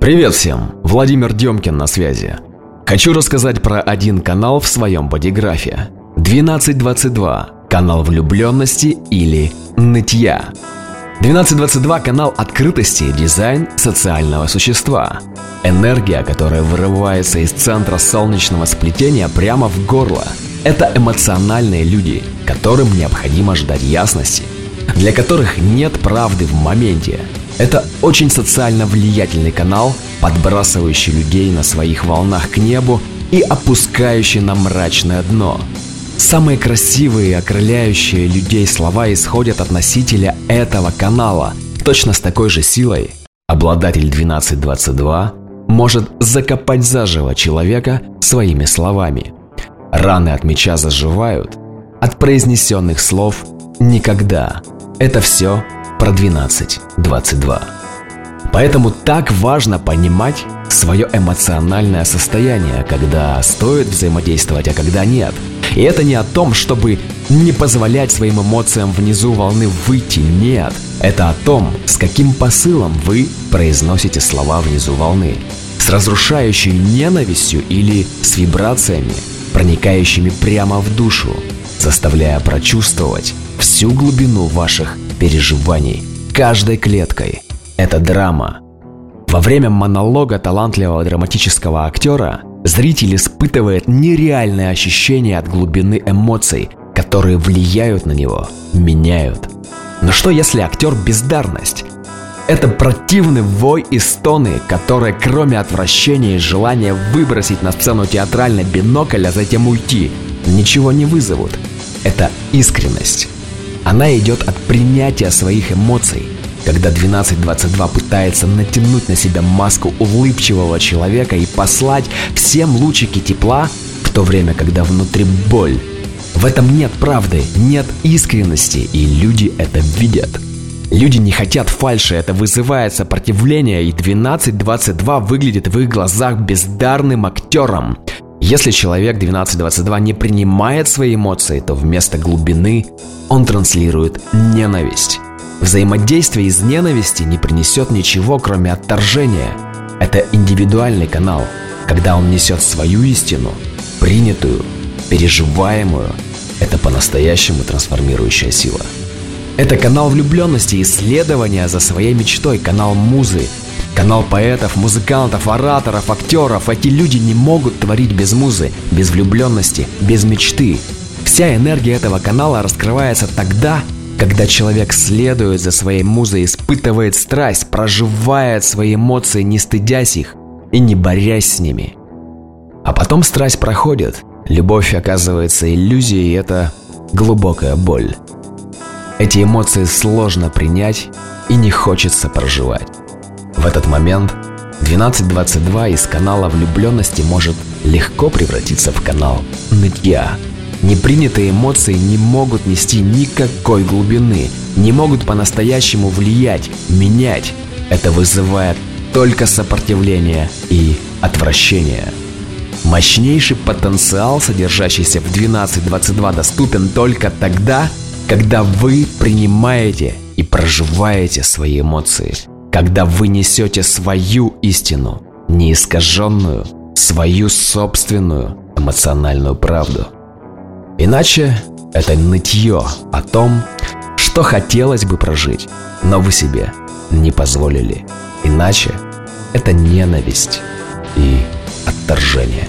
Привет всем! Владимир Демкин на связи. Хочу рассказать про один канал в своем бодиграфе. 1222. Канал влюбленности или нытья. 1222 – канал открытости, дизайн социального существа. Энергия, которая вырывается из центра солнечного сплетения прямо в горло. Это эмоциональные люди, которым необходимо ждать ясности, для которых нет правды в моменте. Это очень социально влиятельный канал, подбрасывающий людей на своих волнах к небу и опускающий на мрачное дно – Самые красивые и окрыляющие людей слова исходят от носителя этого канала. Точно с такой же силой обладатель 1222 может закопать заживо человека своими словами. Раны от меча заживают, от произнесенных слов никогда. Это все про 1222. Поэтому так важно понимать свое эмоциональное состояние, когда стоит взаимодействовать, а когда нет – и это не о том, чтобы не позволять своим эмоциям внизу волны выйти, нет. Это о том, с каким посылом вы произносите слова внизу волны. С разрушающей ненавистью или с вибрациями, проникающими прямо в душу, заставляя прочувствовать всю глубину ваших переживаний каждой клеткой. Это драма. Во время монолога талантливого драматического актера Зритель испытывает нереальное ощущение от глубины эмоций, которые влияют на него, меняют. Но что если актер бездарность? Это противный вой и стоны, которые кроме отвращения и желания выбросить на сцену театральный бинокль, а затем уйти, ничего не вызовут. Это искренность. Она идет от принятия своих эмоций – когда 1222 пытается натянуть на себя маску улыбчивого человека и послать всем лучики тепла, в то время, когда внутри боль. В этом нет правды, нет искренности, и люди это видят. Люди не хотят фальши, это вызывает сопротивление, и 1222 выглядит в их глазах бездарным актером. Если человек 1222 не принимает свои эмоции, то вместо глубины он транслирует ненависть. Взаимодействие из ненависти не принесет ничего, кроме отторжения. Это индивидуальный канал, когда он несет свою истину, принятую, переживаемую. Это по-настоящему трансформирующая сила. Это канал влюбленности, исследования за своей мечтой, канал музы, канал поэтов, музыкантов, ораторов, актеров. Эти люди не могут творить без музы, без влюбленности, без мечты. Вся энергия этого канала раскрывается тогда, когда человек следует за своей музой, испытывает страсть, проживает свои эмоции, не стыдясь их и не борясь с ними. А потом страсть проходит, любовь оказывается иллюзией, и это глубокая боль. Эти эмоции сложно принять и не хочется проживать. В этот момент 1222 из канала влюбленности может легко превратиться в канал нытья – Непринятые эмоции не могут нести никакой глубины, не могут по-настоящему влиять, менять. Это вызывает только сопротивление и отвращение. Мощнейший потенциал, содержащийся в 1222, доступен только тогда, когда вы принимаете и проживаете свои эмоции, когда вы несете свою истину, неискаженную, свою собственную эмоциональную правду – Иначе это нытье о том, что хотелось бы прожить, но вы себе не позволили. Иначе это ненависть и отторжение.